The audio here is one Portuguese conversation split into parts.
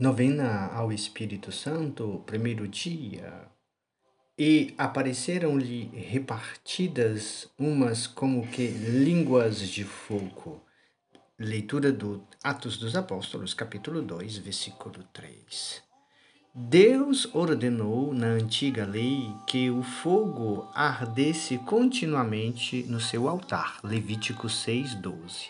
Novena ao Espírito Santo, primeiro dia. E apareceram-lhe repartidas umas como que línguas de fogo. Leitura do Atos dos Apóstolos, capítulo 2, versículo 3. Deus ordenou na antiga lei que o fogo ardesse continuamente no seu altar. Levítico 6:12.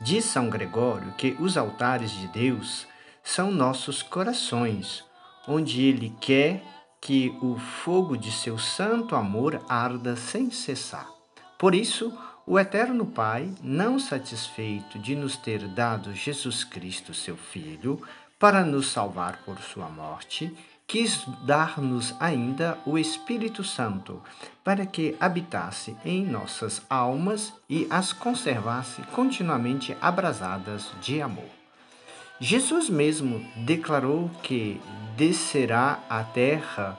Diz São Gregório que os altares de Deus são nossos corações, onde Ele quer que o fogo de seu santo amor arda sem cessar. Por isso, o Eterno Pai, não satisfeito de nos ter dado Jesus Cristo, seu Filho, para nos salvar por sua morte, quis dar-nos ainda o Espírito Santo, para que habitasse em nossas almas e as conservasse continuamente abrasadas de amor. Jesus mesmo declarou que descerá à terra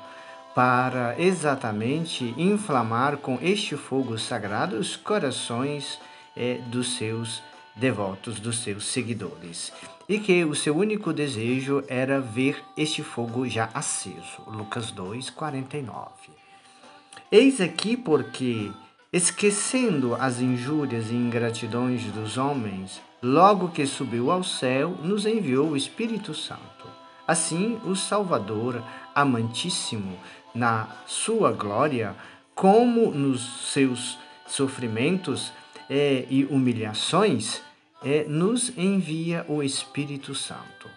para exatamente inflamar com este fogo sagrado os corações é, dos seus devotos, dos seus seguidores, e que o seu único desejo era ver este fogo já aceso. Lucas 2, 49. Eis aqui porque, esquecendo as injúrias e ingratidões dos homens, logo que subiu ao céu, nos enviou o Espírito Santo. Assim, o Salvador, amantíssimo, na sua glória, como nos seus sofrimentos é, e humilhações, é, nos envia o Espírito Santo.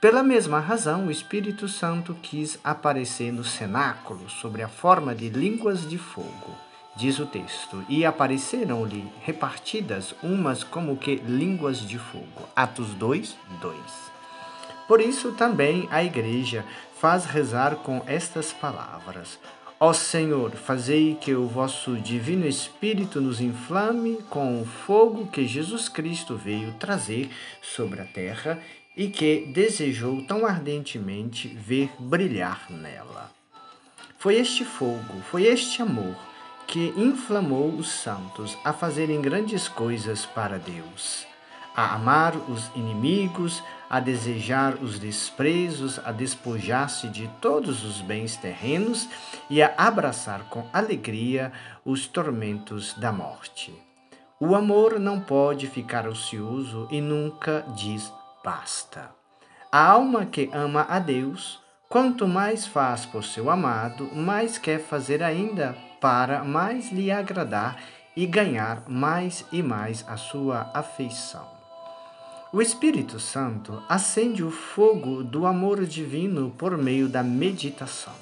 Pela mesma razão, o Espírito Santo quis aparecer no cenáculo sob a forma de línguas de fogo diz o texto, e apareceram-lhe repartidas umas como que línguas de fogo. Atos 2, 2. Por isso também a igreja faz rezar com estas palavras: Ó Senhor, fazei que o vosso divino Espírito nos inflame com o fogo que Jesus Cristo veio trazer sobre a terra e que desejou tão ardentemente ver brilhar nela. Foi este fogo, foi este amor que inflamou os santos a fazerem grandes coisas para Deus, a amar os inimigos, a desejar os desprezos, a despojar-se de todos os bens terrenos e a abraçar com alegria os tormentos da morte. O amor não pode ficar ocioso e nunca diz basta. A alma que ama a Deus, quanto mais faz por seu amado, mais quer fazer ainda para mais lhe agradar e ganhar mais e mais a sua afeição. O Espírito Santo acende o fogo do amor divino por meio da meditação.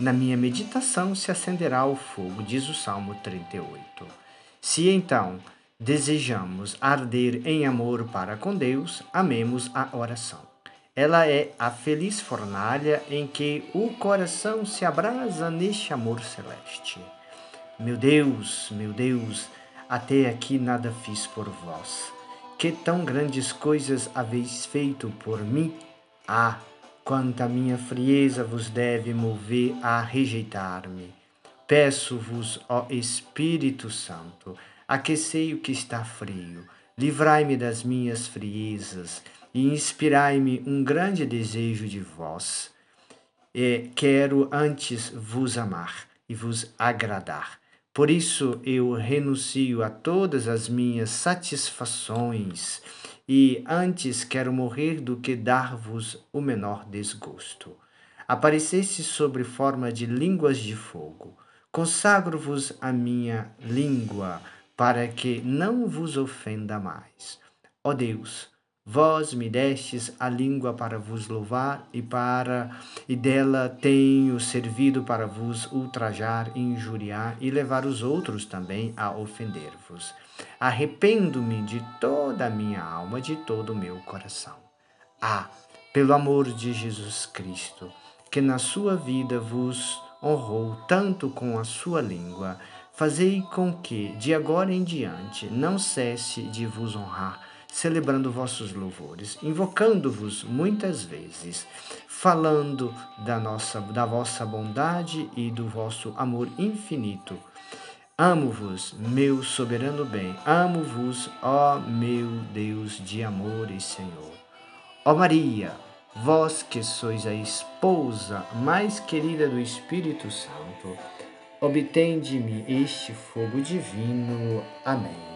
Na minha meditação se acenderá o fogo, diz o Salmo 38. Se então desejamos arder em amor para com Deus, amemos a oração. Ela é a feliz fornalha em que o coração se abrasa neste amor celeste. Meu Deus, meu Deus, até aqui nada fiz por vós. Que tão grandes coisas haveis feito por mim? Ah, quanta minha frieza vos deve mover a rejeitar-me. Peço-vos, ó Espírito Santo, aquecei o que está frio, livrai-me das minhas friezas e inspirai-me um grande desejo de vós. Quero antes vos amar e vos agradar. Por isso eu renuncio a todas as minhas satisfações e antes quero morrer do que dar-vos o menor desgosto. Aparecesse sobre forma de línguas de fogo. Consagro-vos a minha língua para que não vos ofenda mais. Ó Deus, Vós me destes a língua para vos louvar e para e dela tenho servido para vos ultrajar, injuriar e levar os outros também a ofender-vos. Arrependo-me de toda a minha alma, de todo o meu coração. Ah, pelo amor de Jesus Cristo, que na sua vida vos honrou tanto com a sua língua, fazei com que, de agora em diante, não cesse de vos honrar celebrando vossos louvores, invocando-vos muitas vezes, falando da nossa da vossa bondade e do vosso amor infinito. Amo-vos, meu soberano bem, amo-vos, ó meu Deus de amor e Senhor. Ó Maria, vós que sois a esposa mais querida do Espírito Santo, obtende-me este fogo divino. Amém.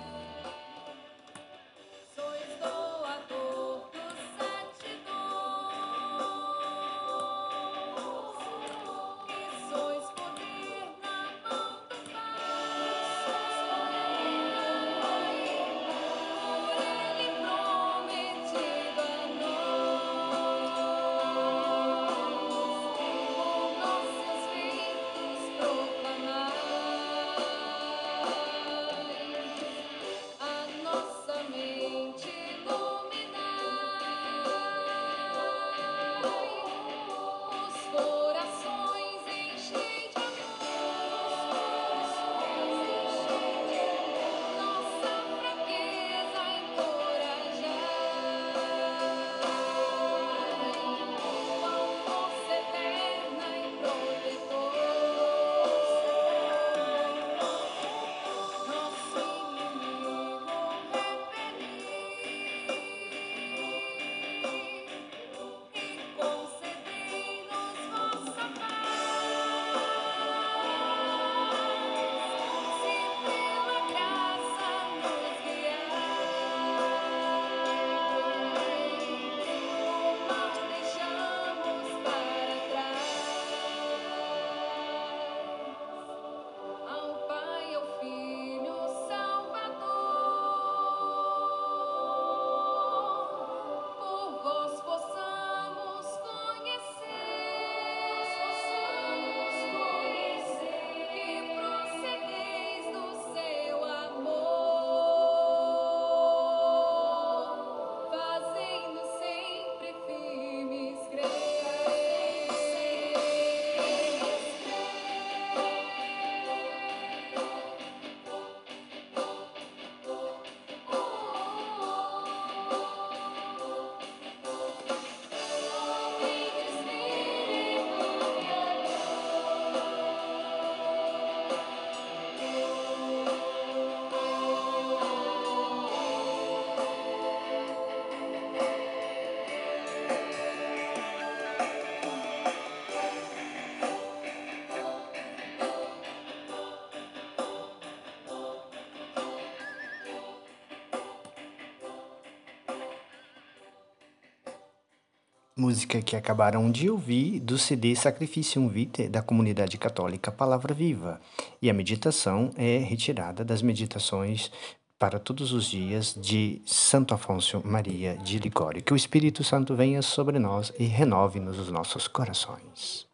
Música que acabaram de ouvir do CD Sacrificium Vitae da comunidade católica Palavra Viva. E a meditação é retirada das meditações para todos os dias de Santo Afonso Maria de Ligório. Que o Espírito Santo venha sobre nós e renove-nos os nossos corações.